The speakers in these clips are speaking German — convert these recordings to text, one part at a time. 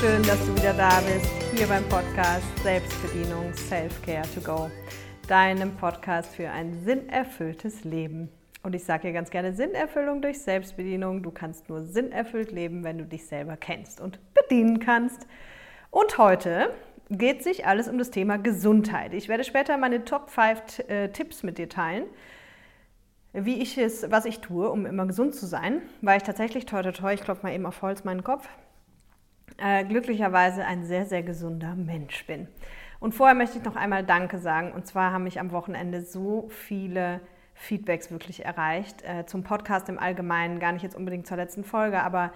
schön, dass du wieder da bist, hier beim Podcast Selbstbedienung Self-Care to Go, deinem Podcast für ein sinnerfülltes Leben. Und ich sage hier ganz gerne Sinnerfüllung durch Selbstbedienung. Du kannst nur sinnerfüllt leben, wenn du dich selber kennst und bedienen kannst. Und heute geht sich alles um das Thema Gesundheit. Ich werde später meine Top 5 äh, Tipps mit dir teilen, wie ich es, was ich tue, um immer gesund zu sein, weil ich tatsächlich, toi, toi, toi, ich klopfe mal eben auf Holz meinen Kopf, äh, glücklicherweise ein sehr, sehr gesunder Mensch bin. Und vorher möchte ich noch einmal Danke sagen. Und zwar haben mich am Wochenende so viele Feedbacks wirklich erreicht. Äh, zum Podcast im Allgemeinen, gar nicht jetzt unbedingt zur letzten Folge, aber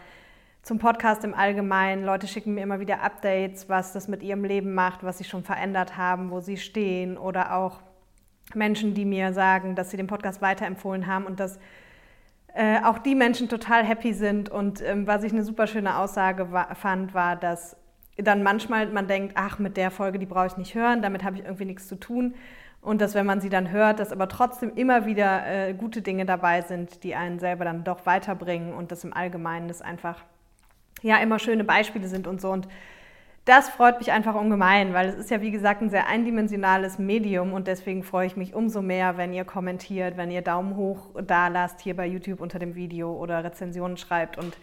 zum Podcast im Allgemeinen. Leute schicken mir immer wieder Updates, was das mit ihrem Leben macht, was sie schon verändert haben, wo sie stehen oder auch Menschen, die mir sagen, dass sie den Podcast weiterempfohlen haben und dass äh, auch die Menschen total happy sind. Und ähm, was ich eine super schöne Aussage war, fand, war, dass dann manchmal man denkt, ach, mit der Folge, die brauche ich nicht hören, damit habe ich irgendwie nichts zu tun. Und dass, wenn man sie dann hört, dass aber trotzdem immer wieder äh, gute Dinge dabei sind, die einen selber dann doch weiterbringen und dass im Allgemeinen das einfach ja immer schöne Beispiele sind und so. Und das freut mich einfach ungemein, weil es ist ja wie gesagt ein sehr eindimensionales Medium und deswegen freue ich mich umso mehr, wenn ihr kommentiert, wenn ihr Daumen hoch da lasst hier bei YouTube unter dem Video oder Rezensionen schreibt und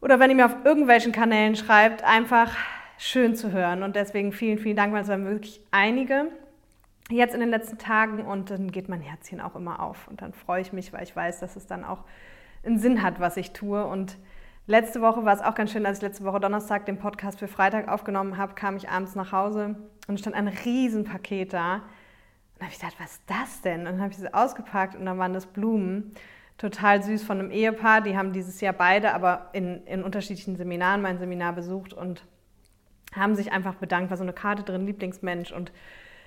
oder wenn ihr mir auf irgendwelchen Kanälen schreibt, einfach schön zu hören. Und deswegen vielen, vielen Dank, weil es waren wirklich einige jetzt in den letzten Tagen und dann geht mein Herzchen auch immer auf. Und dann freue ich mich, weil ich weiß, dass es dann auch einen Sinn hat, was ich tue. Und letzte Woche war es auch ganz schön, als ich letzte Woche Donnerstag den Podcast für Freitag aufgenommen habe, kam ich abends nach Hause und stand ein Riesenpaket da. Und dann habe ich gedacht, was ist das denn? Und dann habe ich sie ausgepackt und dann waren das Blumen. Total süß von einem Ehepaar. Die haben dieses Jahr beide, aber in, in unterschiedlichen Seminaren mein Seminar besucht und haben sich einfach bedankt. War so eine Karte drin, Lieblingsmensch. Und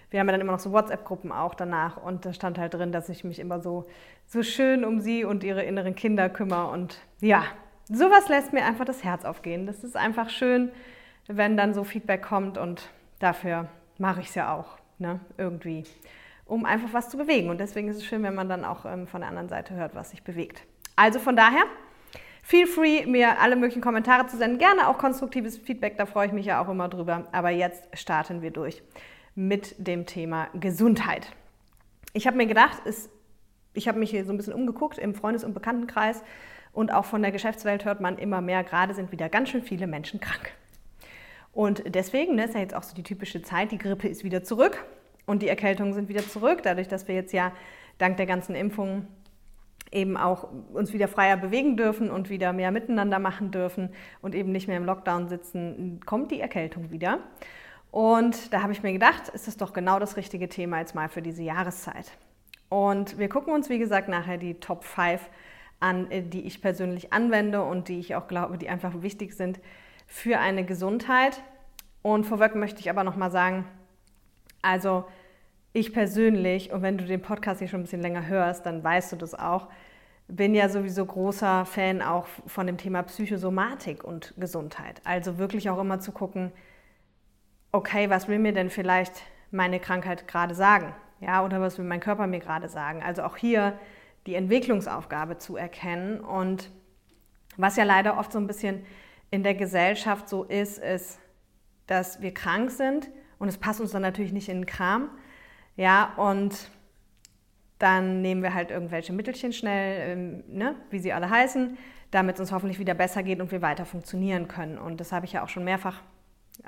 wir haben ja dann immer noch so WhatsApp-Gruppen auch danach und da stand halt drin, dass ich mich immer so, so schön um sie und ihre inneren Kinder kümmere und ja, sowas lässt mir einfach das Herz aufgehen. Das ist einfach schön, wenn dann so Feedback kommt und dafür mache ich es ja auch, ne, irgendwie, um einfach was zu bewegen und deswegen ist es schön, wenn man dann auch ähm, von der anderen Seite hört, was sich bewegt. Also von daher, Feel free, mir alle möglichen Kommentare zu senden. Gerne auch konstruktives Feedback, da freue ich mich ja auch immer drüber. Aber jetzt starten wir durch mit dem Thema Gesundheit. Ich habe mir gedacht, es, ich habe mich hier so ein bisschen umgeguckt im Freundes- und Bekanntenkreis und auch von der Geschäftswelt hört man immer mehr, gerade sind wieder ganz schön viele Menschen krank. Und deswegen ne, ist ja jetzt auch so die typische Zeit, die Grippe ist wieder zurück und die Erkältungen sind wieder zurück, dadurch, dass wir jetzt ja dank der ganzen Impfungen eben auch uns wieder freier bewegen dürfen und wieder mehr miteinander machen dürfen und eben nicht mehr im Lockdown sitzen, kommt die Erkältung wieder. Und da habe ich mir gedacht, ist das doch genau das richtige Thema jetzt mal für diese Jahreszeit. Und wir gucken uns, wie gesagt, nachher die Top 5 an, äh, die ich persönlich anwende und die ich auch glaube, die einfach wichtig sind für eine Gesundheit. Und vorweg möchte ich aber nochmal sagen, also ich persönlich, und wenn du den Podcast hier schon ein bisschen länger hörst, dann weißt du das auch, bin ja sowieso großer Fan auch von dem Thema Psychosomatik und Gesundheit. Also wirklich auch immer zu gucken, okay, was will mir denn vielleicht meine Krankheit gerade sagen? Ja, oder was will mein Körper mir gerade sagen? Also auch hier die Entwicklungsaufgabe zu erkennen. Und was ja leider oft so ein bisschen in der Gesellschaft so ist, ist, dass wir krank sind und es passt uns dann natürlich nicht in den Kram. Ja, und dann nehmen wir halt irgendwelche Mittelchen schnell, ähm, ne, wie sie alle heißen, damit es uns hoffentlich wieder besser geht und wir weiter funktionieren können. Und das habe ich ja auch schon mehrfach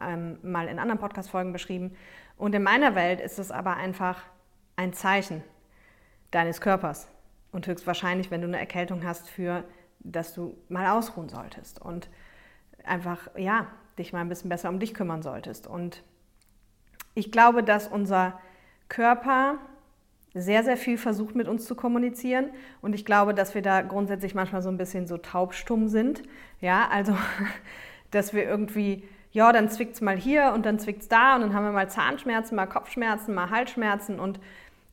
ähm, mal in anderen Podcast-Folgen beschrieben. Und in meiner Welt ist es aber einfach ein Zeichen deines Körpers. Und höchstwahrscheinlich, wenn du eine Erkältung hast, für, dass du mal ausruhen solltest und einfach, ja, dich mal ein bisschen besser um dich kümmern solltest. Und ich glaube, dass unser Körper sehr, sehr viel versucht mit uns zu kommunizieren. Und ich glaube, dass wir da grundsätzlich manchmal so ein bisschen so taubstumm sind. Ja, also, dass wir irgendwie ja, dann zwickt es mal hier und dann zwickt es da und dann haben wir mal Zahnschmerzen, mal Kopfschmerzen, mal Halsschmerzen und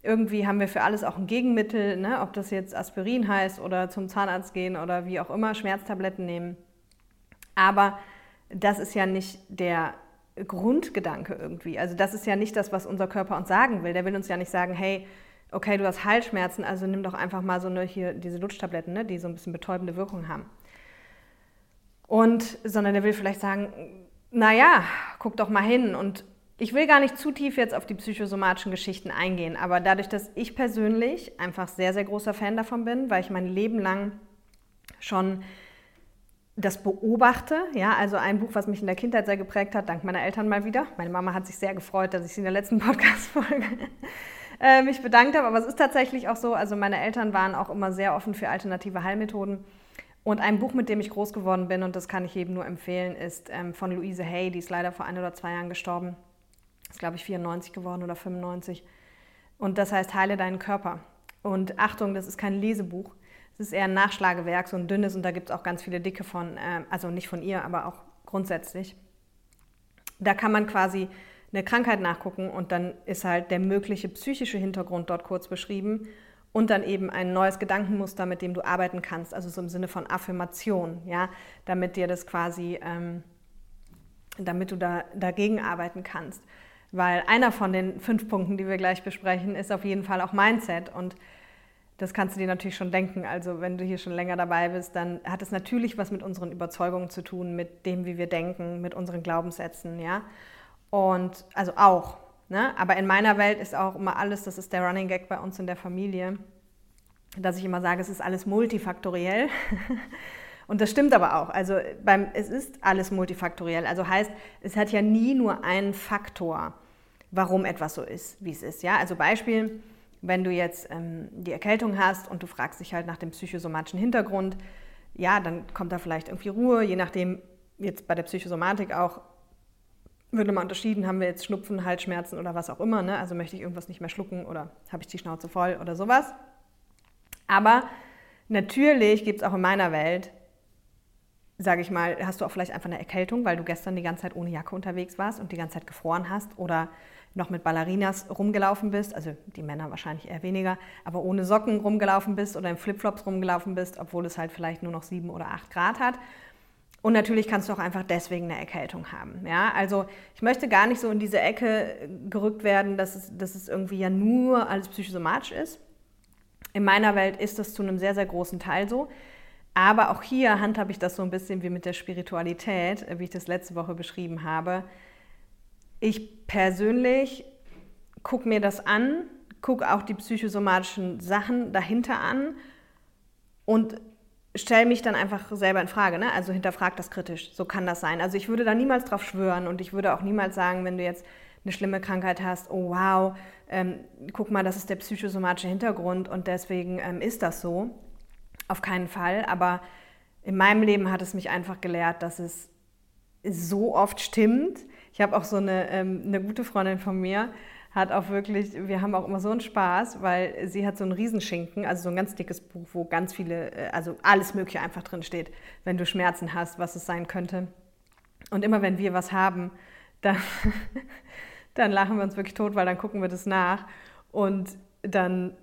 irgendwie haben wir für alles auch ein Gegenmittel, ne? ob das jetzt Aspirin heißt oder zum Zahnarzt gehen oder wie auch immer, Schmerztabletten nehmen. Aber das ist ja nicht der Grundgedanke irgendwie. Also das ist ja nicht das, was unser Körper uns sagen will. Der will uns ja nicht sagen, hey, okay, du hast Halsschmerzen, also nimm doch einfach mal so eine hier diese Lutschtabletten, ne, die so ein bisschen betäubende Wirkung haben. Und sondern der will vielleicht sagen, naja, guck doch mal hin. Und ich will gar nicht zu tief jetzt auf die psychosomatischen Geschichten eingehen, aber dadurch, dass ich persönlich einfach sehr, sehr großer Fan davon bin, weil ich mein Leben lang schon das beobachte, ja, also ein Buch, was mich in der Kindheit sehr geprägt hat, dank meiner Eltern mal wieder. Meine Mama hat sich sehr gefreut, dass ich sie in der letzten Podcast-Folge äh, mich bedankt habe, aber es ist tatsächlich auch so, also meine Eltern waren auch immer sehr offen für alternative Heilmethoden. Und ein Buch, mit dem ich groß geworden bin, und das kann ich jedem nur empfehlen, ist ähm, von Louise Hay, die ist leider vor ein oder zwei Jahren gestorben. Ist, glaube ich, 94 geworden oder 95. Und das heißt Heile deinen Körper. Und Achtung, das ist kein Lesebuch. Es ist eher ein Nachschlagewerk, so ein dünnes, und da gibt es auch ganz viele dicke von, äh, also nicht von ihr, aber auch grundsätzlich. Da kann man quasi eine Krankheit nachgucken und dann ist halt der mögliche psychische Hintergrund dort kurz beschrieben und dann eben ein neues Gedankenmuster, mit dem du arbeiten kannst, also so im Sinne von Affirmation, ja, damit dir das quasi, ähm, damit du da dagegen arbeiten kannst. Weil einer von den fünf Punkten, die wir gleich besprechen, ist auf jeden Fall auch Mindset und das kannst du dir natürlich schon denken. Also wenn du hier schon länger dabei bist, dann hat es natürlich was mit unseren Überzeugungen zu tun, mit dem, wie wir denken, mit unseren Glaubenssätzen, ja. Und also auch. Ne? Aber in meiner Welt ist auch immer alles, das ist der Running Gag bei uns in der Familie, dass ich immer sage, es ist alles multifaktoriell. Und das stimmt aber auch. Also beim, es ist alles multifaktoriell. Also heißt, es hat ja nie nur einen Faktor, warum etwas so ist, wie es ist. Ja? Also Beispiel, wenn du jetzt ähm, die Erkältung hast und du fragst dich halt nach dem psychosomatischen Hintergrund, ja, dann kommt da vielleicht irgendwie Ruhe, je nachdem, jetzt bei der Psychosomatik auch, würde mal unterschieden, haben wir jetzt Schnupfen, Halsschmerzen oder was auch immer. Ne? Also möchte ich irgendwas nicht mehr schlucken oder habe ich die Schnauze voll oder sowas. Aber natürlich gibt es auch in meiner Welt, sage ich mal, hast du auch vielleicht einfach eine Erkältung, weil du gestern die ganze Zeit ohne Jacke unterwegs warst und die ganze Zeit gefroren hast oder noch mit Ballerinas rumgelaufen bist, also die Männer wahrscheinlich eher weniger, aber ohne Socken rumgelaufen bist oder in Flipflops rumgelaufen bist, obwohl es halt vielleicht nur noch sieben oder acht Grad hat und natürlich kannst du auch einfach deswegen eine Erkältung haben. Ja? Also ich möchte gar nicht so in diese Ecke gerückt werden, dass es, dass es irgendwie ja nur alles psychosomatisch ist. In meiner Welt ist das zu einem sehr, sehr großen Teil so. Aber auch hier handhabe ich das so ein bisschen wie mit der Spiritualität, wie ich das letzte Woche beschrieben habe. Ich persönlich gucke mir das an, gucke auch die psychosomatischen Sachen dahinter an und stelle mich dann einfach selber in Frage, ne? also hinterfrag das kritisch, so kann das sein. Also ich würde da niemals drauf schwören und ich würde auch niemals sagen, wenn du jetzt eine schlimme Krankheit hast, oh wow, ähm, guck mal, das ist der psychosomatische Hintergrund und deswegen ähm, ist das so. Auf keinen Fall, aber in meinem Leben hat es mich einfach gelehrt, dass es so oft stimmt. Ich habe auch so eine, ähm, eine gute Freundin von mir, hat auch wirklich, wir haben auch immer so einen Spaß, weil sie hat so einen Riesenschinken, also so ein ganz dickes Buch, wo ganz viele, äh, also alles Mögliche einfach drin steht, wenn du Schmerzen hast, was es sein könnte. Und immer wenn wir was haben, dann, dann lachen wir uns wirklich tot, weil dann gucken wir das nach und dann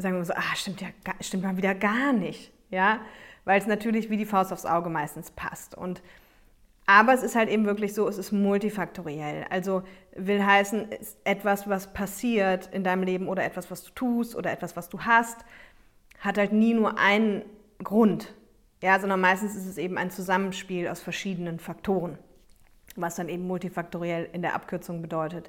sagen wir so, ah, stimmt ja, stimmt mal wieder gar nicht, ja, weil es natürlich wie die Faust aufs Auge meistens passt und aber es ist halt eben wirklich so, es ist multifaktoriell. Also will heißen, etwas, was passiert in deinem Leben oder etwas, was du tust oder etwas, was du hast, hat halt nie nur einen Grund. Ja, sondern meistens ist es eben ein Zusammenspiel aus verschiedenen Faktoren, was dann eben multifaktoriell in der Abkürzung bedeutet.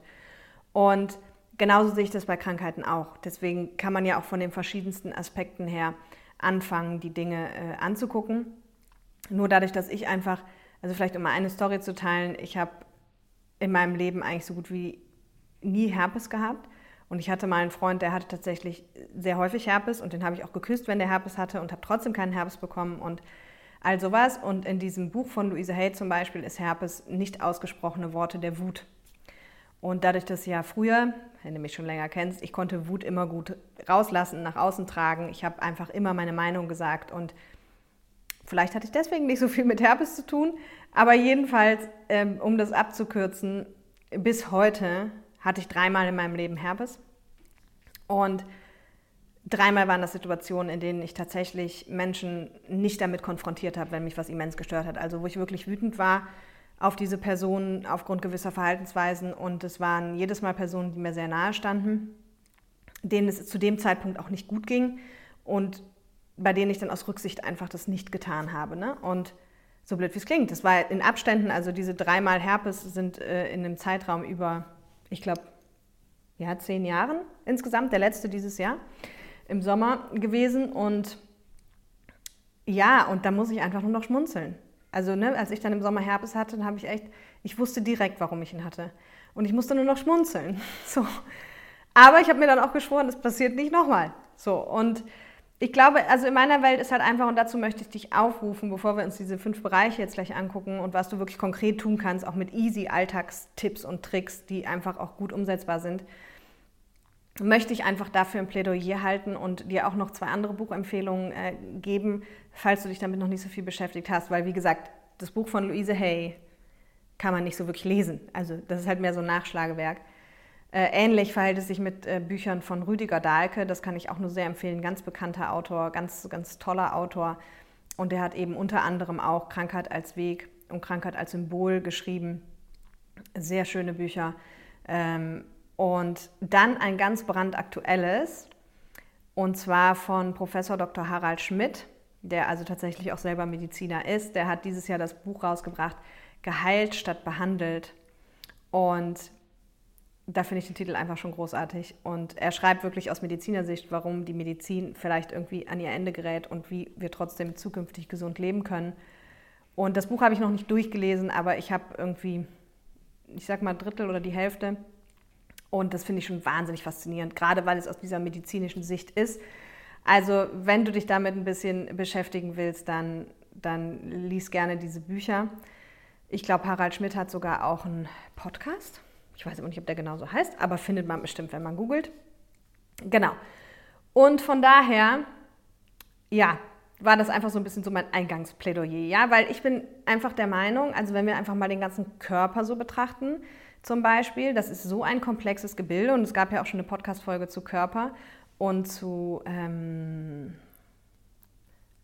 Und genauso sehe ich das bei Krankheiten auch. Deswegen kann man ja auch von den verschiedensten Aspekten her anfangen, die Dinge äh, anzugucken. Nur dadurch, dass ich einfach also vielleicht um mal eine Story zu teilen, ich habe in meinem Leben eigentlich so gut wie nie Herpes gehabt. Und ich hatte mal einen Freund, der hatte tatsächlich sehr häufig Herpes und den habe ich auch geküsst, wenn der Herpes hatte und habe trotzdem keinen Herpes bekommen und all sowas. Und in diesem Buch von Louise Hay zum Beispiel ist Herpes nicht ausgesprochene Worte der Wut. Und dadurch, dass ja früher, wenn du mich schon länger kennst, ich konnte Wut immer gut rauslassen, nach außen tragen. Ich habe einfach immer meine Meinung gesagt und Vielleicht hatte ich deswegen nicht so viel mit Herpes zu tun, aber jedenfalls, ähm, um das abzukürzen, bis heute hatte ich dreimal in meinem Leben Herpes. Und dreimal waren das Situationen, in denen ich tatsächlich Menschen nicht damit konfrontiert habe, wenn mich was immens gestört hat. Also wo ich wirklich wütend war auf diese Personen aufgrund gewisser Verhaltensweisen. Und es waren jedes Mal Personen, die mir sehr nahe standen, denen es zu dem Zeitpunkt auch nicht gut ging. Und bei denen ich dann aus Rücksicht einfach das nicht getan habe. Ne? Und so blöd wie es klingt. Das war in Abständen, also diese dreimal Herpes sind äh, in einem Zeitraum über, ich glaube, ja, zehn Jahren insgesamt, der letzte dieses Jahr im Sommer gewesen. Und ja, und da muss ich einfach nur noch schmunzeln. Also, ne, als ich dann im Sommer Herpes hatte, dann habe ich echt, ich wusste direkt, warum ich ihn hatte. Und ich musste nur noch schmunzeln. So. Aber ich habe mir dann auch geschworen, das passiert nicht nochmal. So. Und ich glaube, also in meiner Welt ist halt einfach, und dazu möchte ich dich aufrufen, bevor wir uns diese fünf Bereiche jetzt gleich angucken und was du wirklich konkret tun kannst, auch mit easy Alltagstipps und Tricks, die einfach auch gut umsetzbar sind, möchte ich einfach dafür ein Plädoyer halten und dir auch noch zwei andere Buchempfehlungen äh, geben, falls du dich damit noch nicht so viel beschäftigt hast, weil wie gesagt, das Buch von Louise Hay kann man nicht so wirklich lesen. Also das ist halt mehr so ein Nachschlagewerk. Äh, ähnlich verhält es sich mit äh, Büchern von Rüdiger Dahlke, das kann ich auch nur sehr empfehlen, ganz bekannter Autor, ganz, ganz toller Autor. Und der hat eben unter anderem auch Krankheit als Weg und Krankheit als Symbol geschrieben. Sehr schöne Bücher. Ähm, und dann ein ganz brandaktuelles, und zwar von Professor Dr. Harald Schmidt, der also tatsächlich auch selber Mediziner ist. Der hat dieses Jahr das Buch rausgebracht, Geheilt statt behandelt. Und da finde ich den Titel einfach schon großartig. Und er schreibt wirklich aus Medizinersicht, warum die Medizin vielleicht irgendwie an ihr Ende gerät und wie wir trotzdem zukünftig gesund leben können. Und das Buch habe ich noch nicht durchgelesen, aber ich habe irgendwie, ich sag mal, Drittel oder die Hälfte. Und das finde ich schon wahnsinnig faszinierend, gerade weil es aus dieser medizinischen Sicht ist. Also, wenn du dich damit ein bisschen beschäftigen willst, dann, dann lies gerne diese Bücher. Ich glaube, Harald Schmidt hat sogar auch einen Podcast. Ich weiß immer nicht, ob der genauso heißt, aber findet man bestimmt, wenn man googelt. Genau. Und von daher, ja, war das einfach so ein bisschen so mein Eingangsplädoyer, ja, weil ich bin einfach der Meinung, also wenn wir einfach mal den ganzen Körper so betrachten, zum Beispiel, das ist so ein komplexes Gebilde und es gab ja auch schon eine Podcast-Folge zu Körper und zu ähm,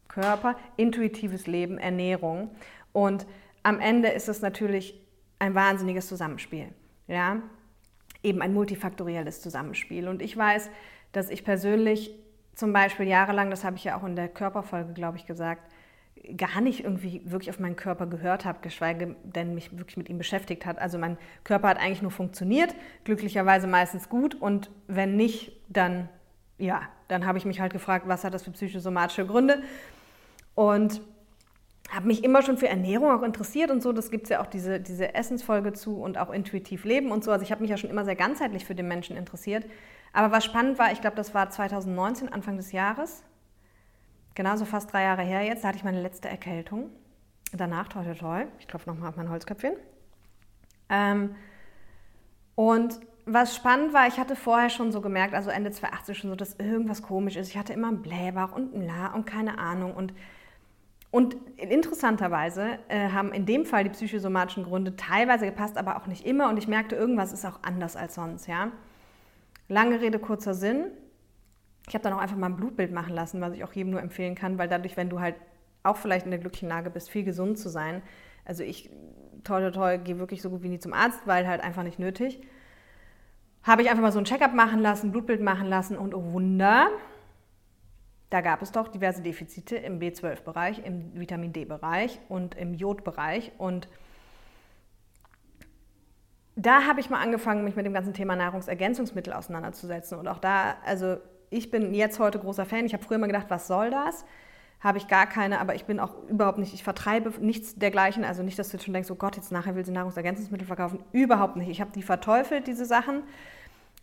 Körper, intuitives Leben, Ernährung und am Ende ist es natürlich ein wahnsinniges Zusammenspiel. Ja? Eben ein multifaktorielles Zusammenspiel. Und ich weiß, dass ich persönlich zum Beispiel jahrelang, das habe ich ja auch in der Körperfolge, glaube ich, gesagt, gar nicht irgendwie wirklich auf meinen Körper gehört habe, geschweige denn mich wirklich mit ihm beschäftigt hat. Also mein Körper hat eigentlich nur funktioniert, glücklicherweise meistens gut und wenn nicht, dann ja, dann habe ich mich halt gefragt, was hat das für psychosomatische Gründe und habe mich immer schon für Ernährung auch interessiert und so. Das gibt es ja auch diese, diese Essensfolge zu und auch intuitiv leben und so. Also ich habe mich ja schon immer sehr ganzheitlich für den Menschen interessiert. Aber was spannend war, ich glaube, das war 2019, Anfang des Jahres, genauso fast drei Jahre her jetzt, da hatte ich meine letzte Erkältung. Danach, toi, toi, toi, ich klopfe nochmal auf mein Holzköpfchen. Ähm, und was spannend war, ich hatte vorher schon so gemerkt, also Ende 2018 schon so, dass irgendwas komisch ist. Ich hatte immer einen Blähbauch und ein La und keine Ahnung und und interessanterweise äh, haben in dem Fall die psychosomatischen Gründe teilweise gepasst, aber auch nicht immer. Und ich merkte, irgendwas ist auch anders als sonst. Ja? Lange Rede, kurzer Sinn. Ich habe dann auch einfach mal ein Blutbild machen lassen, was ich auch jedem nur empfehlen kann, weil dadurch, wenn du halt auch vielleicht in der glücklichen Lage bist, viel gesund zu sein. Also ich, toll, toll, toll, gehe wirklich so gut wie nie zum Arzt, weil halt einfach nicht nötig. Habe ich einfach mal so ein Checkup machen lassen, Blutbild machen lassen und oh Wunder, da gab es doch diverse Defizite im B12-Bereich, im Vitamin D-Bereich und im Jodbereich. Und da habe ich mal angefangen, mich mit dem ganzen Thema Nahrungsergänzungsmittel auseinanderzusetzen. Und auch da, also ich bin jetzt heute großer Fan. Ich habe früher immer gedacht, was soll das? Habe ich gar keine, aber ich bin auch überhaupt nicht, ich vertreibe nichts dergleichen. Also nicht, dass du jetzt schon denkst, oh Gott, jetzt nachher will sie Nahrungsergänzungsmittel verkaufen. Überhaupt nicht. Ich habe die verteufelt, diese Sachen.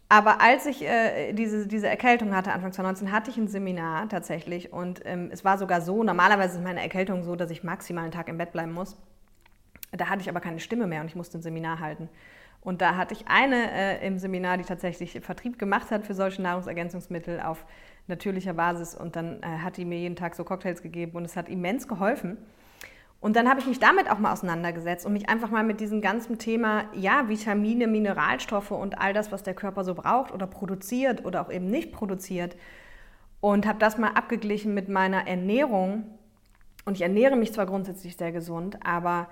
Aber als ich äh, diese, diese Erkältung hatte, Anfang 2019, hatte ich ein Seminar tatsächlich. Und ähm, es war sogar so, normalerweise ist meine Erkältung so, dass ich maximal einen Tag im Bett bleiben muss. Da hatte ich aber keine Stimme mehr und ich musste ein Seminar halten. Und da hatte ich eine äh, im Seminar, die tatsächlich Vertrieb gemacht hat für solche Nahrungsergänzungsmittel auf natürlicher Basis. Und dann äh, hat die mir jeden Tag so Cocktails gegeben und es hat immens geholfen. Und dann habe ich mich damit auch mal auseinandergesetzt und mich einfach mal mit diesem ganzen Thema, ja, Vitamine, Mineralstoffe und all das, was der Körper so braucht oder produziert oder auch eben nicht produziert. Und habe das mal abgeglichen mit meiner Ernährung. Und ich ernähre mich zwar grundsätzlich sehr gesund, aber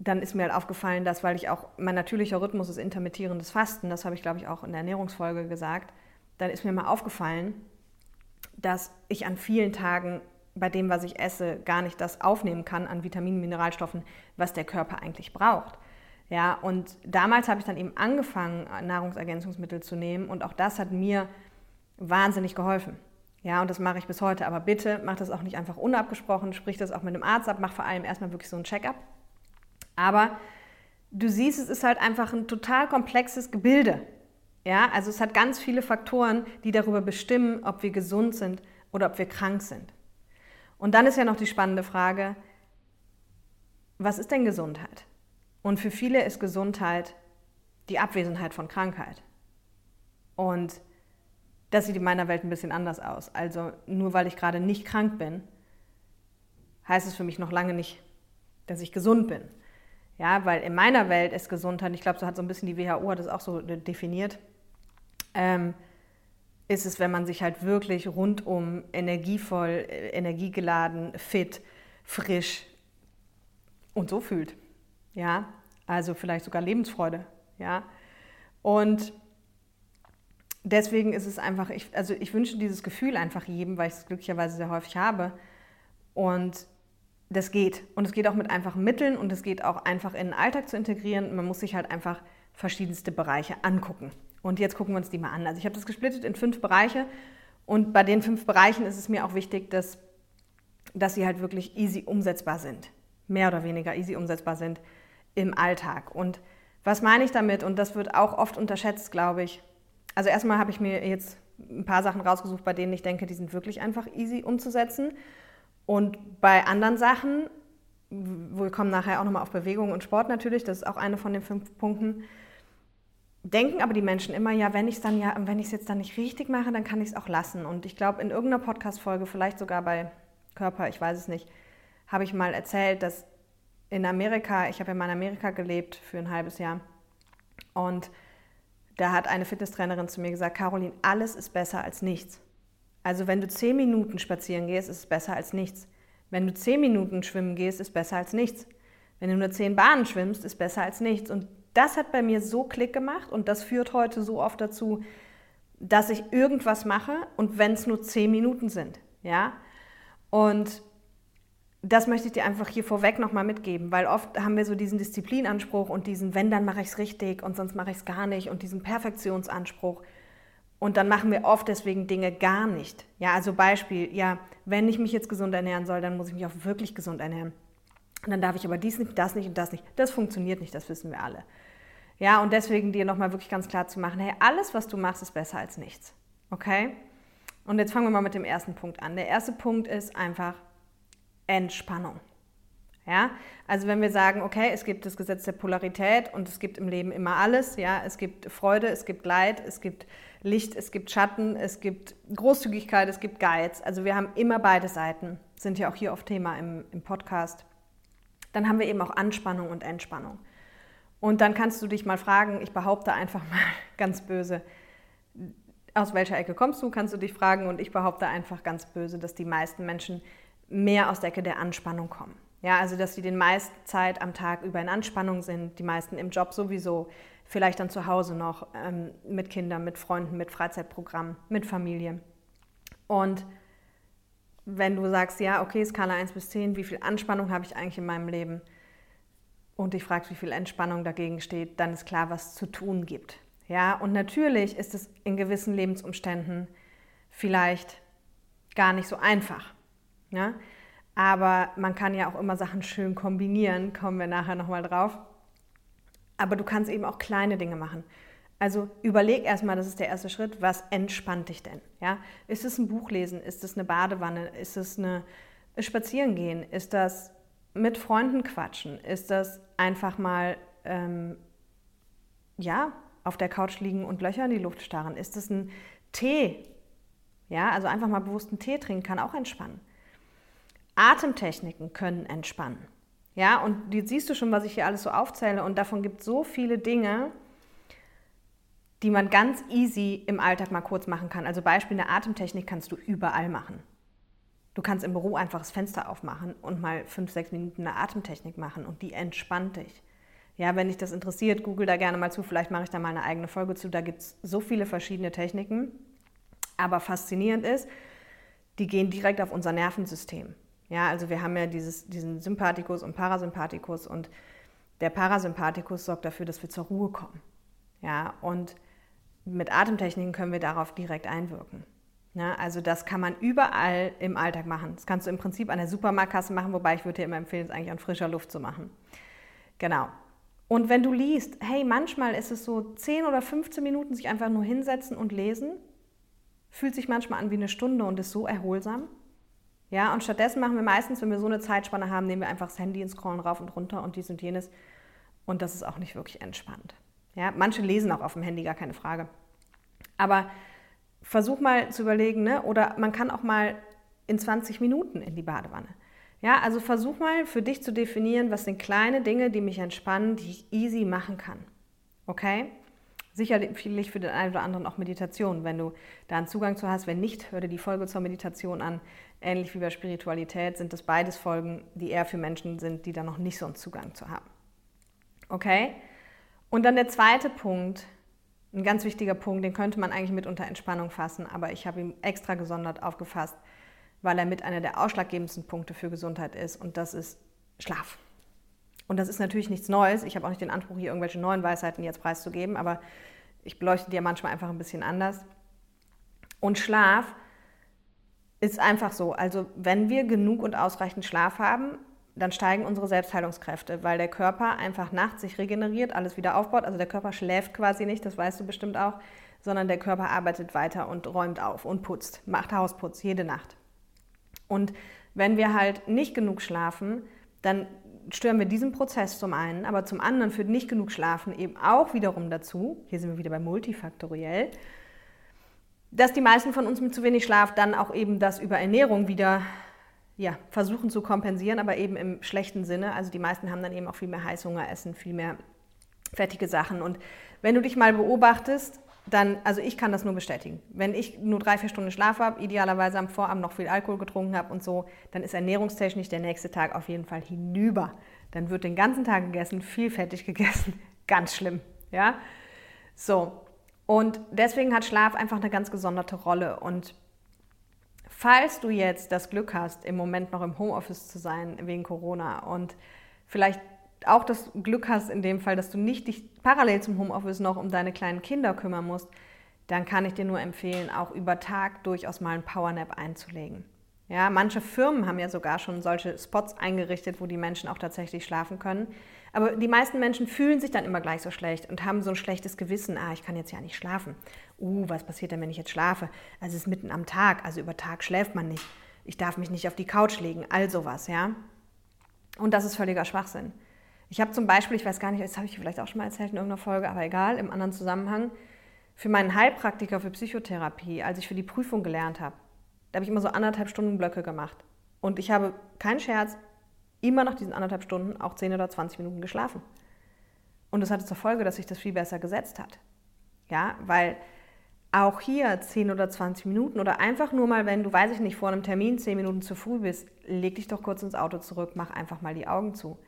dann ist mir halt aufgefallen, dass, weil ich auch, mein natürlicher Rhythmus ist intermittierendes Fasten, das habe ich, glaube ich, auch in der Ernährungsfolge gesagt, dann ist mir mal aufgefallen, dass ich an vielen Tagen bei dem, was ich esse, gar nicht das aufnehmen kann an Vitaminen, Mineralstoffen, was der Körper eigentlich braucht. Ja, und damals habe ich dann eben angefangen, Nahrungsergänzungsmittel zu nehmen und auch das hat mir wahnsinnig geholfen. Ja, und das mache ich bis heute. Aber bitte mach das auch nicht einfach unabgesprochen, sprich das auch mit einem Arzt ab, mach vor allem erstmal wirklich so ein Check-up. Aber du siehst, es ist halt einfach ein total komplexes Gebilde. Ja, also es hat ganz viele Faktoren, die darüber bestimmen, ob wir gesund sind oder ob wir krank sind. Und dann ist ja noch die spannende Frage, was ist denn Gesundheit? Und für viele ist Gesundheit die Abwesenheit von Krankheit. Und das sieht in meiner Welt ein bisschen anders aus. Also nur weil ich gerade nicht krank bin, heißt es für mich noch lange nicht, dass ich gesund bin. Ja, weil in meiner Welt ist Gesundheit, ich glaube, so hat so ein bisschen die WHO das auch so definiert, ähm, ist es, wenn man sich halt wirklich rundum energievoll, energiegeladen, fit, frisch und so fühlt. Ja, also vielleicht sogar Lebensfreude. Ja, und deswegen ist es einfach, ich, also ich wünsche dieses Gefühl einfach jedem, weil ich es glücklicherweise sehr häufig habe. Und das geht. Und es geht auch mit einfachen Mitteln und es geht auch einfach in den Alltag zu integrieren. Man muss sich halt einfach verschiedenste Bereiche angucken. Und jetzt gucken wir uns die mal an. Also ich habe das gesplittet in fünf Bereiche und bei den fünf Bereichen ist es mir auch wichtig, dass, dass sie halt wirklich easy umsetzbar sind. Mehr oder weniger easy umsetzbar sind im Alltag. Und was meine ich damit? Und das wird auch oft unterschätzt, glaube ich. Also erstmal habe ich mir jetzt ein paar Sachen rausgesucht, bei denen ich denke, die sind wirklich einfach easy umzusetzen. Und bei anderen Sachen, wir kommen nachher auch nochmal auf Bewegung und Sport natürlich, das ist auch eine von den fünf Punkten, denken aber die Menschen immer, ja, wenn ich es dann ja, wenn ich es jetzt dann nicht richtig mache, dann kann ich es auch lassen. Und ich glaube, in irgendeiner Podcast-Folge, vielleicht sogar bei Körper, ich weiß es nicht, habe ich mal erzählt, dass in Amerika, ich habe ja mal in Amerika gelebt für ein halbes Jahr und da hat eine Fitnesstrainerin zu mir gesagt, Caroline, alles ist besser als nichts. Also wenn du zehn Minuten spazieren gehst, ist es besser als nichts. Wenn du zehn Minuten schwimmen gehst, ist besser als nichts. Wenn du nur zehn Bahnen schwimmst, ist besser als nichts. Und das hat bei mir so Klick gemacht und das führt heute so oft dazu, dass ich irgendwas mache und wenn es nur zehn Minuten sind, ja. Und das möchte ich dir einfach hier vorweg nochmal mitgeben, weil oft haben wir so diesen Disziplinanspruch und diesen, wenn, dann mache ich es richtig und sonst mache ich es gar nicht und diesen Perfektionsanspruch. Und dann machen wir oft deswegen Dinge gar nicht. Ja, also Beispiel, ja, wenn ich mich jetzt gesund ernähren soll, dann muss ich mich auch wirklich gesund ernähren. Und dann darf ich aber dies nicht, das nicht und das nicht. Das funktioniert nicht, das wissen wir alle. Ja, und deswegen dir nochmal wirklich ganz klar zu machen, hey, alles, was du machst, ist besser als nichts. Okay? Und jetzt fangen wir mal mit dem ersten Punkt an. Der erste Punkt ist einfach Entspannung. Ja, also wenn wir sagen, okay, es gibt das Gesetz der Polarität und es gibt im Leben immer alles, ja, es gibt Freude, es gibt Leid, es gibt Licht, es gibt Schatten, es gibt Großzügigkeit, es gibt Geiz. Also wir haben immer beide Seiten, sind ja auch hier oft Thema im, im Podcast. Dann haben wir eben auch Anspannung und Entspannung. Und dann kannst du dich mal fragen, ich behaupte einfach mal ganz böse, aus welcher Ecke kommst du, kannst du dich fragen und ich behaupte einfach ganz böse, dass die meisten Menschen mehr aus der Ecke der Anspannung kommen. Ja, also dass sie den meisten Zeit am Tag über in Anspannung sind, die meisten im Job sowieso, vielleicht dann zu Hause noch ähm, mit Kindern, mit Freunden, mit Freizeitprogrammen, mit Familie. Und wenn du sagst, ja, okay, Skala 1 bis 10, wie viel Anspannung habe ich eigentlich in meinem Leben? Und dich fragst, wie viel Entspannung dagegen steht, dann ist klar, was zu tun gibt. Ja, und natürlich ist es in gewissen Lebensumständen vielleicht gar nicht so einfach. Ja? Aber man kann ja auch immer Sachen schön kombinieren, kommen wir nachher nochmal drauf. Aber du kannst eben auch kleine Dinge machen. Also überleg erstmal, das ist der erste Schritt, was entspannt dich denn? Ja? Ist es ein Buch lesen? Ist es eine Badewanne? Ist es eine Spazierengehen? Ist das mit Freunden quatschen? Ist das einfach mal ähm, ja, auf der Couch liegen und Löcher in die Luft starren? Ist es ein Tee? Ja, also einfach mal bewusst einen Tee trinken kann auch entspannen. Atemtechniken können entspannen. Ja, und jetzt siehst du schon, was ich hier alles so aufzähle und davon gibt es so viele Dinge, die man ganz easy im Alltag mal kurz machen kann. Also Beispiel eine Atemtechnik kannst du überall machen. Du kannst im Büro einfach das Fenster aufmachen und mal fünf, sechs Minuten eine Atemtechnik machen und die entspannt dich. Ja, wenn dich das interessiert, google da gerne mal zu. Vielleicht mache ich da mal eine eigene Folge zu. Da gibt es so viele verschiedene Techniken. Aber faszinierend ist, die gehen direkt auf unser Nervensystem. Ja, also wir haben ja dieses, diesen Sympathikus und Parasympathikus und der Parasympathikus sorgt dafür, dass wir zur Ruhe kommen. Ja, und mit Atemtechniken können wir darauf direkt einwirken. Ja, also das kann man überall im Alltag machen. Das kannst du im Prinzip an der Supermarktkasse machen, wobei ich würde dir immer empfehlen, es eigentlich an frischer Luft zu machen. Genau. Und wenn du liest, hey, manchmal ist es so 10 oder 15 Minuten sich einfach nur hinsetzen und lesen, fühlt sich manchmal an wie eine Stunde und ist so erholsam. Ja, und stattdessen machen wir meistens, wenn wir so eine Zeitspanne haben, nehmen wir einfach das Handy und scrollen rauf und runter und dies und jenes. Und das ist auch nicht wirklich entspannt. Ja, manche lesen auch auf dem Handy, gar keine Frage. Aber versuch mal zu überlegen, ne? oder man kann auch mal in 20 Minuten in die Badewanne. Ja, also versuch mal für dich zu definieren, was sind kleine Dinge, die mich entspannen, die ich easy machen kann. Okay? Sicherlich für den einen oder anderen auch Meditation, wenn du da einen Zugang zu hast. Wenn nicht, hör dir die Folge zur Meditation an. Ähnlich wie bei Spiritualität sind das beides Folgen, die eher für Menschen sind, die da noch nicht so einen Zugang zu haben. Okay? Und dann der zweite Punkt, ein ganz wichtiger Punkt, den könnte man eigentlich mit unter Entspannung fassen, aber ich habe ihn extra gesondert aufgefasst, weil er mit einer der ausschlaggebendsten Punkte für Gesundheit ist und das ist Schlaf. Und das ist natürlich nichts Neues. Ich habe auch nicht den Anspruch, hier irgendwelche neuen Weisheiten jetzt preiszugeben, aber ich beleuchte die ja manchmal einfach ein bisschen anders. Und Schlaf ist einfach so. Also wenn wir genug und ausreichend Schlaf haben, dann steigen unsere Selbstheilungskräfte, weil der Körper einfach nachts sich regeneriert, alles wieder aufbaut. Also der Körper schläft quasi nicht, das weißt du bestimmt auch, sondern der Körper arbeitet weiter und räumt auf und putzt, macht Hausputz jede Nacht. Und wenn wir halt nicht genug schlafen, dann stören wir diesen Prozess zum einen, aber zum anderen führt nicht genug Schlafen eben auch wiederum dazu, hier sind wir wieder bei multifaktoriell, dass die meisten von uns mit zu wenig Schlaf dann auch eben das über Ernährung wieder ja, versuchen zu kompensieren, aber eben im schlechten Sinne. Also die meisten haben dann eben auch viel mehr Heißhunger, essen viel mehr fettige Sachen. Und wenn du dich mal beobachtest, dann, also ich kann das nur bestätigen. Wenn ich nur drei, vier Stunden Schlaf habe, idealerweise am Vorabend noch viel Alkohol getrunken habe und so, dann ist ernährungstechnisch der nächste Tag auf jeden Fall hinüber. Dann wird den ganzen Tag gegessen, viel fettig gegessen. Ganz schlimm. Ja? So. Und deswegen hat Schlaf einfach eine ganz gesonderte Rolle. Und Falls du jetzt das Glück hast, im Moment noch im Homeoffice zu sein wegen Corona und vielleicht auch das Glück hast in dem Fall, dass du nicht dich parallel zum Homeoffice noch um deine kleinen Kinder kümmern musst, dann kann ich dir nur empfehlen, auch über Tag durchaus mal ein Powernap einzulegen. Ja, manche Firmen haben ja sogar schon solche Spots eingerichtet, wo die Menschen auch tatsächlich schlafen können. Aber die meisten Menschen fühlen sich dann immer gleich so schlecht und haben so ein schlechtes Gewissen, ah, ich kann jetzt ja nicht schlafen. Uh, was passiert denn, wenn ich jetzt schlafe? Also es ist mitten am Tag, also über Tag schläft man nicht. Ich darf mich nicht auf die Couch legen, all sowas, ja. Und das ist völliger Schwachsinn. Ich habe zum Beispiel, ich weiß gar nicht, das habe ich vielleicht auch schon mal erzählt in irgendeiner Folge, aber egal, im anderen Zusammenhang, für meinen Heilpraktiker für Psychotherapie, als ich für die Prüfung gelernt habe, da habe ich immer so anderthalb Stunden Blöcke gemacht. Und ich habe, keinen Scherz, immer nach diesen anderthalb Stunden auch 10 oder 20 Minuten geschlafen. Und das hatte zur Folge, dass sich das viel besser gesetzt hat. Ja, weil auch hier 10 oder 20 Minuten oder einfach nur mal, wenn du, weiß ich nicht, vor einem Termin 10 Minuten zu früh bist, leg dich doch kurz ins Auto zurück, mach einfach mal die Augen zu.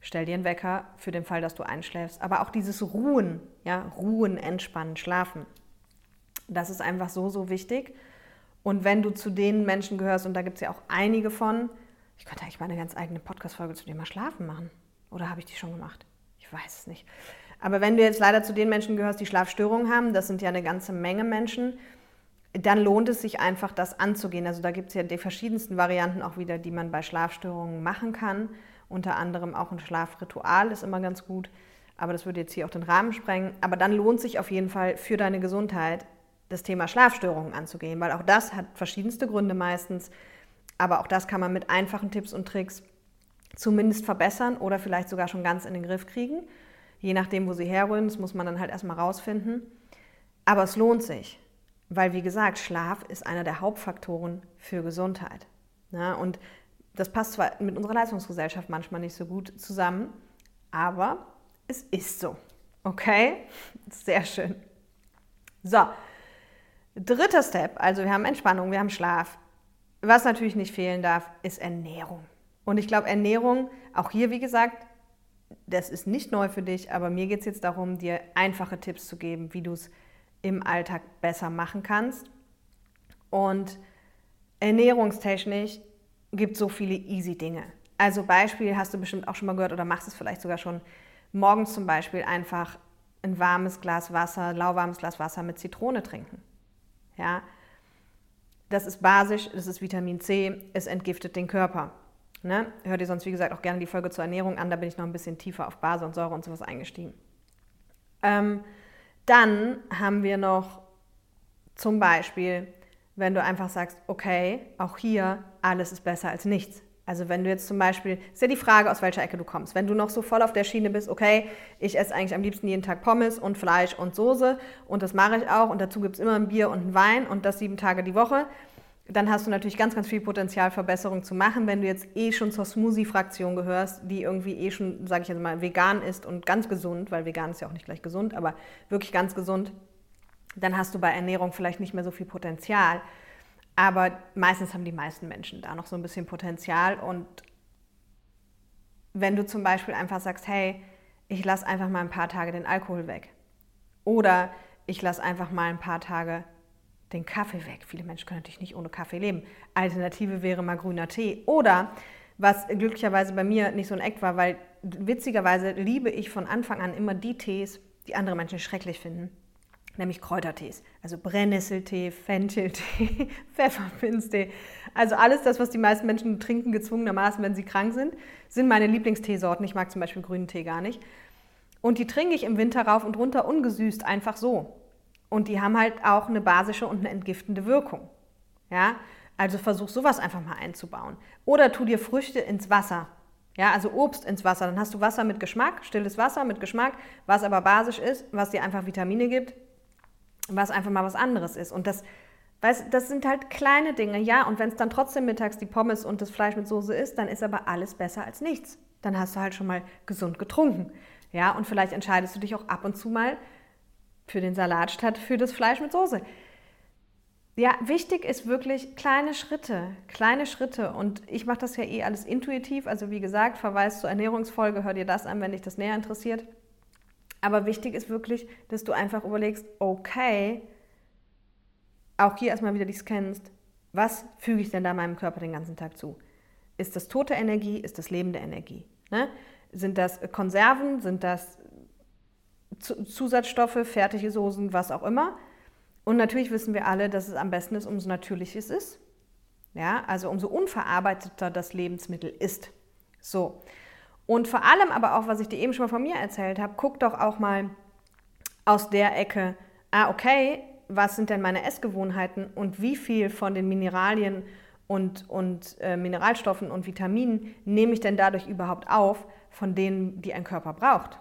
Stell dir einen Wecker für den Fall, dass du einschläfst. Aber auch dieses Ruhen, ja, Ruhen, Entspannen, Schlafen, das ist einfach so, so wichtig. Und wenn du zu den Menschen gehörst, und da gibt es ja auch einige von, ich könnte eigentlich mal eine ganz eigene Podcast-Folge zu dem Thema Schlafen machen. Oder habe ich die schon gemacht? Ich weiß es nicht. Aber wenn du jetzt leider zu den Menschen gehörst, die Schlafstörungen haben, das sind ja eine ganze Menge Menschen, dann lohnt es sich einfach, das anzugehen. Also da gibt es ja die verschiedensten Varianten auch wieder, die man bei Schlafstörungen machen kann. Unter anderem auch ein Schlafritual ist immer ganz gut. Aber das würde jetzt hier auch den Rahmen sprengen. Aber dann lohnt sich auf jeden Fall für deine Gesundheit das Thema Schlafstörungen anzugehen, weil auch das hat verschiedenste Gründe meistens. Aber auch das kann man mit einfachen Tipps und Tricks zumindest verbessern oder vielleicht sogar schon ganz in den Griff kriegen. Je nachdem, wo sie herholen, das muss man dann halt erstmal rausfinden. Aber es lohnt sich, weil wie gesagt, Schlaf ist einer der Hauptfaktoren für Gesundheit. Ja, und das passt zwar mit unserer Leistungsgesellschaft manchmal nicht so gut zusammen, aber es ist so. Okay? Sehr schön. So, dritter Step, also wir haben Entspannung, wir haben Schlaf. Was natürlich nicht fehlen darf, ist Ernährung. Und ich glaube, Ernährung, auch hier, wie gesagt, das ist nicht neu für dich, aber mir geht es jetzt darum, dir einfache Tipps zu geben, wie du es im Alltag besser machen kannst. Und ernährungstechnisch gibt es so viele easy Dinge. Also Beispiel hast du bestimmt auch schon mal gehört oder machst es vielleicht sogar schon. Morgens zum Beispiel einfach ein warmes Glas Wasser, lauwarmes Glas Wasser mit Zitrone trinken. Ja, das ist basisch, das ist Vitamin C, es entgiftet den Körper. Ne? Hört ihr sonst, wie gesagt, auch gerne die Folge zur Ernährung an, da bin ich noch ein bisschen tiefer auf Base und Säure und sowas eingestiegen. Ähm, dann haben wir noch zum Beispiel, wenn du einfach sagst, okay, auch hier, alles ist besser als nichts. Also wenn du jetzt zum Beispiel, ist ja die Frage, aus welcher Ecke du kommst. Wenn du noch so voll auf der Schiene bist, okay, ich esse eigentlich am liebsten jeden Tag Pommes und Fleisch und Soße und das mache ich auch und dazu gibt es immer ein Bier und ein Wein und das sieben Tage die Woche, dann hast du natürlich ganz, ganz viel Potenzial, Verbesserungen zu machen. Wenn du jetzt eh schon zur Smoothie-Fraktion gehörst, die irgendwie eh schon, sage ich jetzt mal, vegan ist und ganz gesund, weil vegan ist ja auch nicht gleich gesund, aber wirklich ganz gesund, dann hast du bei Ernährung vielleicht nicht mehr so viel Potenzial. Aber meistens haben die meisten Menschen da noch so ein bisschen Potenzial. Und wenn du zum Beispiel einfach sagst, hey, ich lasse einfach mal ein paar Tage den Alkohol weg. Oder ich lasse einfach mal ein paar Tage den Kaffee weg. Viele Menschen können natürlich nicht ohne Kaffee leben. Alternative wäre mal grüner Tee. Oder was glücklicherweise bei mir nicht so ein Eck war, weil witzigerweise liebe ich von Anfang an immer die Tees, die andere Menschen schrecklich finden nämlich Kräutertees. Also Brennnesseltee, Fencheltee, Pfefferminztee. Also alles das, was die meisten Menschen trinken, gezwungenermaßen, wenn sie krank sind, sind meine Lieblingsteesorten. Ich mag zum Beispiel grünen Tee gar nicht. Und die trinke ich im Winter rauf und runter ungesüßt, einfach so. Und die haben halt auch eine basische und eine entgiftende Wirkung. Ja, also versuch sowas einfach mal einzubauen. Oder tu dir Früchte ins Wasser. Ja, also Obst ins Wasser. Dann hast du Wasser mit Geschmack, stilles Wasser mit Geschmack, was aber basisch ist, was dir einfach Vitamine gibt was einfach mal was anderes ist. Und das, weißt, das sind halt kleine Dinge, ja. Und wenn es dann trotzdem mittags die Pommes und das Fleisch mit Soße ist, dann ist aber alles besser als nichts. Dann hast du halt schon mal gesund getrunken. Ja, und vielleicht entscheidest du dich auch ab und zu mal für den Salat statt für das Fleisch mit Soße. Ja, wichtig ist wirklich kleine Schritte, kleine Schritte. Und ich mache das ja eh alles intuitiv. Also wie gesagt, Verweis zur Ernährungsfolge, hör dir das an, wenn dich das näher interessiert. Aber wichtig ist wirklich, dass du einfach überlegst, okay, auch hier erstmal wieder dich scannst, was füge ich denn da meinem Körper den ganzen Tag zu? Ist das tote Energie? Ist das lebende Energie? Ne? Sind das Konserven? Sind das Zusatzstoffe, fertige Soßen, was auch immer? Und natürlich wissen wir alle, dass es am besten ist, umso natürlicher es ist. Ja, also umso unverarbeiteter das Lebensmittel ist. So. Und vor allem aber auch, was ich dir eben schon mal von mir erzählt habe, guck doch auch mal aus der Ecke, ah, okay, was sind denn meine Essgewohnheiten und wie viel von den Mineralien und, und äh, Mineralstoffen und Vitaminen nehme ich denn dadurch überhaupt auf, von denen, die ein Körper braucht?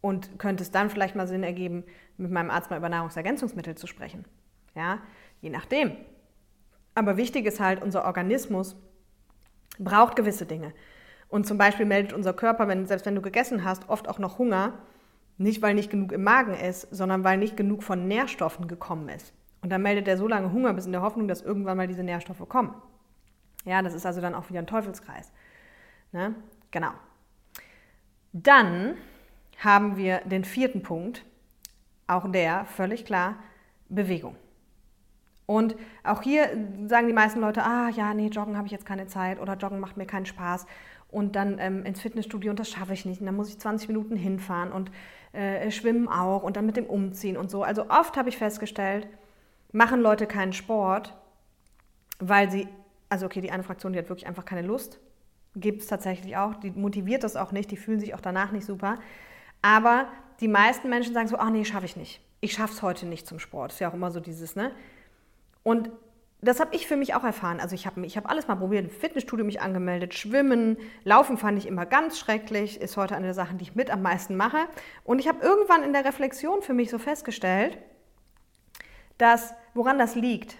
Und könnte es dann vielleicht mal Sinn ergeben, mit meinem Arzt mal über Nahrungsergänzungsmittel zu sprechen? Ja, je nachdem. Aber wichtig ist halt, unser Organismus braucht gewisse Dinge. Und zum Beispiel meldet unser Körper, wenn, selbst wenn du gegessen hast, oft auch noch Hunger. Nicht, weil nicht genug im Magen ist, sondern weil nicht genug von Nährstoffen gekommen ist. Und dann meldet er so lange Hunger, bis in der Hoffnung, dass irgendwann mal diese Nährstoffe kommen. Ja, das ist also dann auch wieder ein Teufelskreis. Ne? Genau. Dann haben wir den vierten Punkt, auch der, völlig klar, Bewegung. Und auch hier sagen die meisten Leute, ah ja, nee, Joggen habe ich jetzt keine Zeit oder Joggen macht mir keinen Spaß und dann ähm, ins Fitnessstudio und das schaffe ich nicht. Und dann muss ich 20 Minuten hinfahren und äh, schwimmen auch und dann mit dem Umziehen und so. Also oft habe ich festgestellt, machen Leute keinen Sport, weil sie, also okay, die eine Fraktion, die hat wirklich einfach keine Lust. Gibt es tatsächlich auch, die motiviert das auch nicht, die fühlen sich auch danach nicht super. Aber die meisten Menschen sagen so, ach nee, schaffe ich nicht. Ich schaffe es heute nicht zum Sport. Ist ja auch immer so dieses, ne? Und das habe ich für mich auch erfahren. Also ich habe ich hab alles mal probiert, im Fitnessstudio mich angemeldet, Schwimmen, Laufen fand ich immer ganz schrecklich, ist heute eine der Sachen, die ich mit am meisten mache. Und ich habe irgendwann in der Reflexion für mich so festgestellt, dass woran das liegt.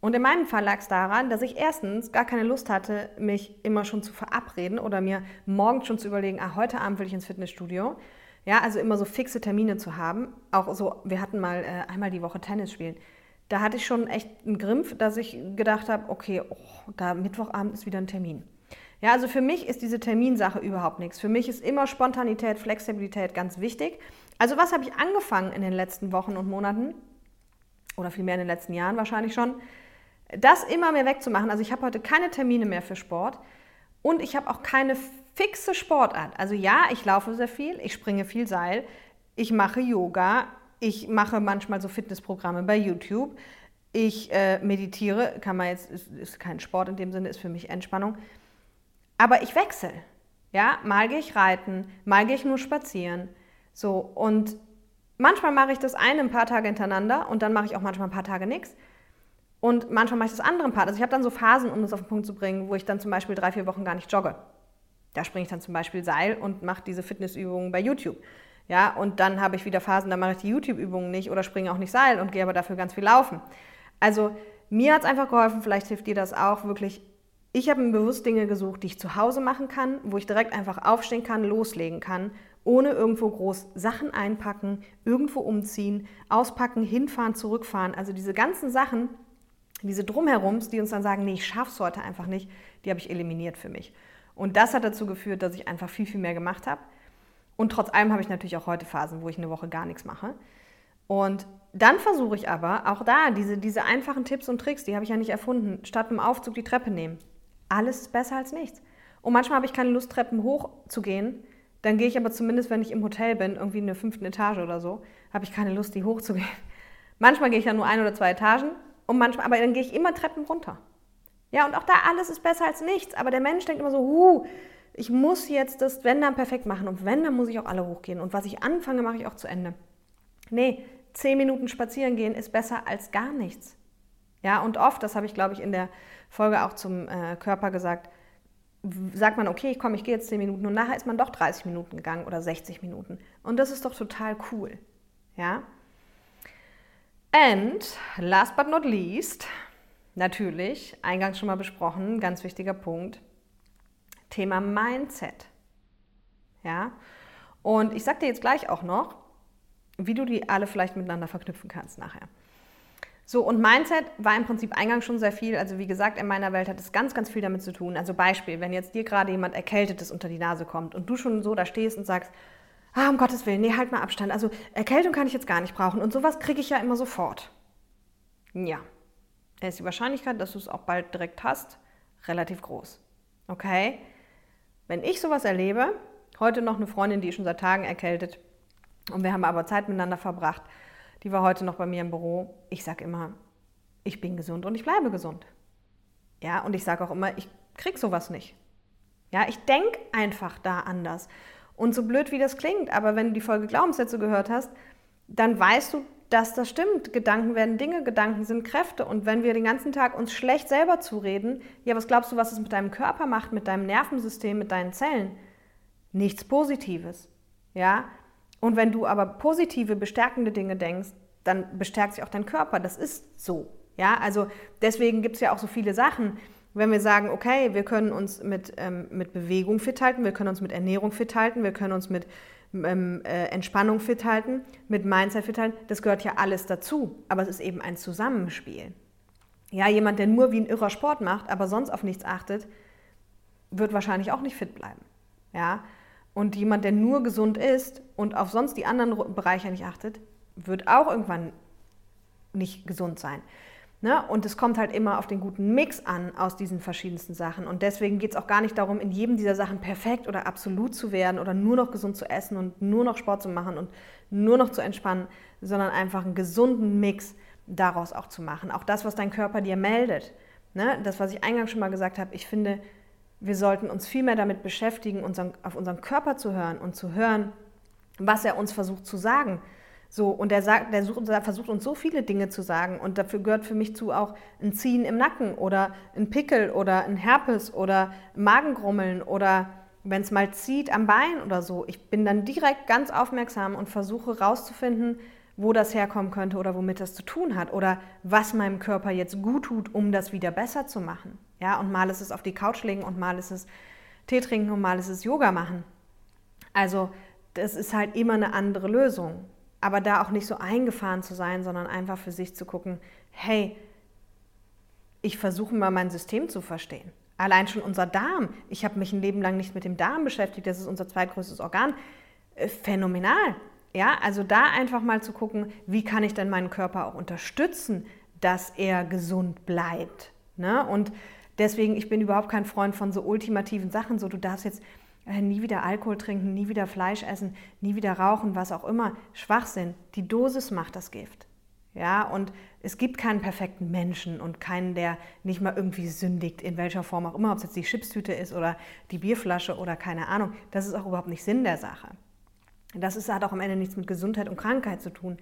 Und in meinem Fall lag es daran, dass ich erstens gar keine Lust hatte, mich immer schon zu verabreden oder mir morgens schon zu überlegen, ah, heute Abend will ich ins Fitnessstudio. Ja, also immer so fixe Termine zu haben. Auch so, wir hatten mal äh, einmal die Woche Tennis spielen da hatte ich schon echt einen Grimpf, dass ich gedacht habe, okay, oh, da Mittwochabend ist wieder ein Termin. Ja, also für mich ist diese Terminsache überhaupt nichts. Für mich ist immer Spontanität, Flexibilität ganz wichtig. Also was habe ich angefangen in den letzten Wochen und Monaten oder vielmehr in den letzten Jahren wahrscheinlich schon? das immer mehr wegzumachen. Also ich habe heute keine Termine mehr für Sport und ich habe auch keine fixe Sportart. Also ja, ich laufe sehr viel, ich springe viel Seil, ich mache Yoga, ich mache manchmal so Fitnessprogramme bei YouTube, ich äh, meditiere, kann man jetzt, ist, ist kein Sport in dem Sinne, ist für mich Entspannung. Aber ich wechsle. Ja, mal gehe ich reiten, mal gehe ich nur spazieren. So, und manchmal mache ich das eine ein paar Tage hintereinander und dann mache ich auch manchmal ein paar Tage nichts. Und manchmal mache ich das andere ein paar. Also ich habe dann so Phasen, um das auf den Punkt zu bringen, wo ich dann zum Beispiel drei, vier Wochen gar nicht jogge. Da springe ich dann zum Beispiel Seil und mache diese Fitnessübungen bei YouTube. Ja, und dann habe ich wieder Phasen, da mache ich die YouTube-Übungen nicht oder springe auch nicht Seil und gehe aber dafür ganz viel laufen. Also mir hat es einfach geholfen, vielleicht hilft dir das auch, wirklich. Ich habe mir bewusst Dinge gesucht, die ich zu Hause machen kann, wo ich direkt einfach aufstehen kann, loslegen kann, ohne irgendwo groß Sachen einpacken, irgendwo umziehen, auspacken, hinfahren, zurückfahren. Also diese ganzen Sachen, diese Drumherums, die uns dann sagen, nee, ich schaff's heute einfach nicht, die habe ich eliminiert für mich. Und das hat dazu geführt, dass ich einfach viel, viel mehr gemacht habe. Und trotz allem habe ich natürlich auch heute Phasen, wo ich eine Woche gar nichts mache. Und dann versuche ich aber auch da, diese, diese einfachen Tipps und Tricks, die habe ich ja nicht erfunden, statt im Aufzug die Treppe nehmen. Alles ist besser als nichts. Und manchmal habe ich keine Lust, Treppen hoch zu gehen. Dann gehe ich aber zumindest, wenn ich im Hotel bin, irgendwie in der fünften Etage oder so, habe ich keine Lust, die hochzugehen. Manchmal gehe ich ja nur ein oder zwei Etagen, und manchmal, aber dann gehe ich immer Treppen runter. Ja, und auch da alles ist besser als nichts. Aber der Mensch denkt immer so, huh, ich muss jetzt das Wenn dann perfekt machen. Und wenn, dann muss ich auch alle hochgehen. Und was ich anfange, mache ich auch zu Ende. Nee, zehn Minuten spazieren gehen ist besser als gar nichts. Ja, und oft, das habe ich glaube ich in der Folge auch zum äh, Körper gesagt, sagt man, okay, ich komme, ich gehe jetzt zehn Minuten und nachher ist man doch 30 Minuten gegangen oder 60 Minuten. Und das ist doch total cool. Ja. And last but not least, natürlich, eingangs schon mal besprochen, ganz wichtiger Punkt, Thema Mindset. Ja. Und ich sage dir jetzt gleich auch noch, wie du die alle vielleicht miteinander verknüpfen kannst nachher. So, und Mindset war im Prinzip eingangs schon sehr viel. Also wie gesagt, in meiner Welt hat es ganz, ganz viel damit zu tun. Also Beispiel, wenn jetzt dir gerade jemand Erkältetes unter die Nase kommt und du schon so da stehst und sagst, ah, um Gottes Willen, nee, halt mal Abstand. Also Erkältung kann ich jetzt gar nicht brauchen. Und sowas kriege ich ja immer sofort. Ja, ist die Wahrscheinlichkeit, dass du es auch bald direkt hast, relativ groß. Okay? Wenn ich sowas erlebe, heute noch eine Freundin, die ist schon seit Tagen erkältet, und wir haben aber Zeit miteinander verbracht. Die war heute noch bei mir im Büro. Ich sage immer, ich bin gesund und ich bleibe gesund. Ja, und ich sage auch immer, ich krieg sowas nicht. Ja, ich denke einfach da anders. Und so blöd wie das klingt, aber wenn du die Folge Glaubenssätze gehört hast, dann weißt du, dass das stimmt. Gedanken werden Dinge, Gedanken sind Kräfte. Und wenn wir den ganzen Tag uns schlecht selber zureden, ja, was glaubst du, was es mit deinem Körper macht, mit deinem Nervensystem, mit deinen Zellen? Nichts Positives. Ja, und wenn du aber positive, bestärkende Dinge denkst, dann bestärkt sich auch dein Körper. Das ist so. Ja, also deswegen gibt es ja auch so viele Sachen. Wenn wir sagen, okay, wir können uns mit, ähm, mit Bewegung fit halten, wir können uns mit Ernährung fit halten, wir können uns mit ähm, äh, Entspannung fit halten, mit Mindset fit halten, das gehört ja alles dazu. Aber es ist eben ein Zusammenspiel. Ja, jemand, der nur wie ein irrer Sport macht, aber sonst auf nichts achtet, wird wahrscheinlich auch nicht fit bleiben. Ja, und jemand, der nur gesund ist und auf sonst die anderen Bereiche nicht achtet, wird auch irgendwann nicht gesund sein. Ne? Und es kommt halt immer auf den guten Mix an aus diesen verschiedensten Sachen. Und deswegen geht es auch gar nicht darum, in jedem dieser Sachen perfekt oder absolut zu werden oder nur noch gesund zu essen und nur noch Sport zu machen und nur noch zu entspannen, sondern einfach einen gesunden Mix daraus auch zu machen. Auch das, was dein Körper dir meldet. Ne? Das, was ich eingangs schon mal gesagt habe, ich finde, wir sollten uns viel mehr damit beschäftigen, unseren, auf unseren Körper zu hören und zu hören, was er uns versucht zu sagen. So, und der, sagt, der, sucht, der versucht uns so viele Dinge zu sagen. Und dafür gehört für mich zu auch ein Ziehen im Nacken oder ein Pickel oder ein Herpes oder Magengrummeln oder wenn es mal zieht am Bein oder so. Ich bin dann direkt ganz aufmerksam und versuche rauszufinden, wo das herkommen könnte oder womit das zu tun hat oder was meinem Körper jetzt gut tut, um das wieder besser zu machen. Ja, und mal ist es auf die Couch legen und mal ist es Tee trinken und mal ist es Yoga machen. Also, das ist halt immer eine andere Lösung. Aber da auch nicht so eingefahren zu sein, sondern einfach für sich zu gucken, hey, ich versuche mal mein System zu verstehen. Allein schon unser Darm. Ich habe mich ein Leben lang nicht mit dem Darm beschäftigt, das ist unser zweitgrößtes Organ. Äh, phänomenal. Ja, also da einfach mal zu gucken, wie kann ich denn meinen Körper auch unterstützen, dass er gesund bleibt. Ne? Und deswegen, ich bin überhaupt kein Freund von so ultimativen Sachen, so du darfst jetzt nie wieder Alkohol trinken, nie wieder Fleisch essen, nie wieder rauchen, was auch immer. Schwachsinn. Die Dosis macht das Gift. Ja, und es gibt keinen perfekten Menschen und keinen, der nicht mal irgendwie sündigt, in welcher Form auch immer, ob es jetzt die Chipstüte ist oder die Bierflasche oder keine Ahnung. Das ist auch überhaupt nicht Sinn der Sache. Das ist, hat auch am Ende nichts mit Gesundheit und Krankheit zu tun.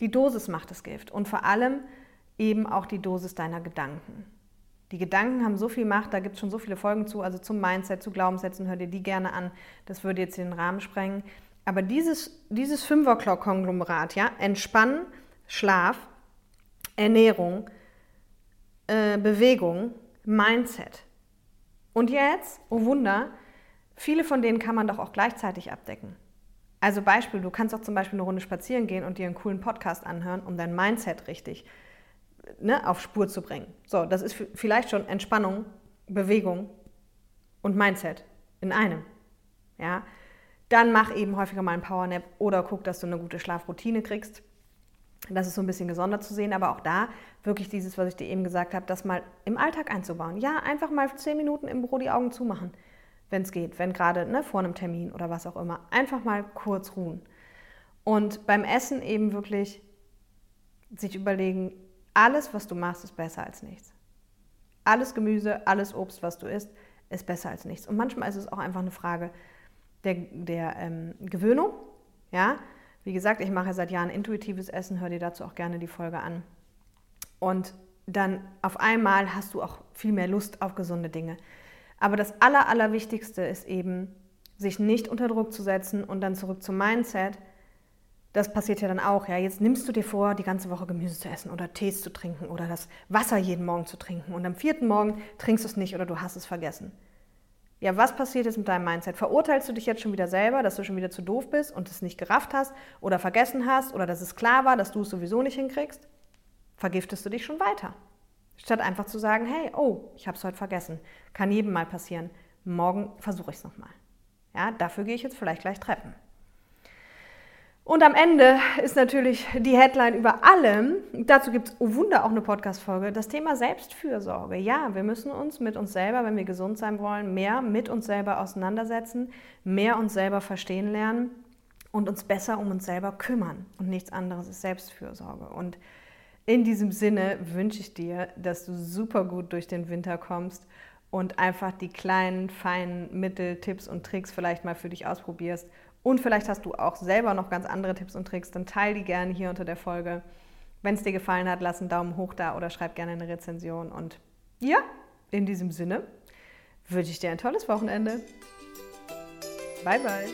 Die Dosis macht das Gift und vor allem eben auch die Dosis deiner Gedanken. Die Gedanken haben so viel Macht, da gibt es schon so viele Folgen zu, also zum Mindset, zu Glaubenssätzen, hör dir die gerne an. Das würde jetzt den Rahmen sprengen. Aber dieses, dieses Fünfer-Konglomerat, ja, Entspannen, Schlaf, Ernährung, äh, Bewegung, Mindset. Und jetzt, oh Wunder, viele von denen kann man doch auch gleichzeitig abdecken. Also Beispiel, du kannst auch zum Beispiel eine Runde spazieren gehen und dir einen coolen Podcast anhören, um dein Mindset richtig ne, auf Spur zu bringen. So, das ist vielleicht schon Entspannung, Bewegung und Mindset in einem. Ja? Dann mach eben häufiger mal einen Powernap oder guck, dass du eine gute Schlafroutine kriegst. Das ist so ein bisschen gesondert zu sehen, aber auch da wirklich dieses, was ich dir eben gesagt habe, das mal im Alltag einzubauen. Ja, einfach mal zehn Minuten im Büro die Augen zumachen, wenn es geht, wenn gerade ne, vor einem Termin oder was auch immer. Einfach mal kurz ruhen. Und beim Essen eben wirklich sich überlegen, alles, was du machst, ist besser als nichts. Alles Gemüse, alles Obst, was du isst, ist besser als nichts. Und manchmal ist es auch einfach eine Frage der, der ähm, Gewöhnung. Ja, wie gesagt, ich mache seit Jahren intuitives Essen, hör dir dazu auch gerne die Folge an. Und dann auf einmal hast du auch viel mehr Lust auf gesunde Dinge. Aber das Aller, Allerwichtigste ist eben, sich nicht unter Druck zu setzen und dann zurück zum Mindset. Das passiert ja dann auch. Ja, jetzt nimmst du dir vor, die ganze Woche Gemüse zu essen oder Tees zu trinken oder das Wasser jeden Morgen zu trinken und am vierten Morgen trinkst du es nicht oder du hast es vergessen. Ja, was passiert jetzt mit deinem Mindset? Verurteilst du dich jetzt schon wieder selber, dass du schon wieder zu doof bist und es nicht gerafft hast oder vergessen hast oder dass es klar war, dass du es sowieso nicht hinkriegst? Vergiftest du dich schon weiter? Statt einfach zu sagen, hey, oh, ich habe es heute vergessen. Kann jedem mal passieren. Morgen versuche ich es nochmal. Ja, dafür gehe ich jetzt vielleicht gleich treppen. Und am Ende ist natürlich die Headline über allem, dazu gibt es, oh Wunder, auch eine Podcast-Folge, das Thema Selbstfürsorge. Ja, wir müssen uns mit uns selber, wenn wir gesund sein wollen, mehr mit uns selber auseinandersetzen, mehr uns selber verstehen lernen und uns besser um uns selber kümmern. Und nichts anderes ist Selbstfürsorge. Und in diesem Sinne wünsche ich dir, dass du super gut durch den Winter kommst und einfach die kleinen, feinen Mittel, Tipps und Tricks vielleicht mal für dich ausprobierst und vielleicht hast du auch selber noch ganz andere Tipps und Tricks, dann teile die gerne hier unter der Folge. Wenn es dir gefallen hat, lass einen Daumen hoch da oder schreib gerne eine Rezension. Und ja, in diesem Sinne wünsche ich dir ein tolles Wochenende. Bye, bye.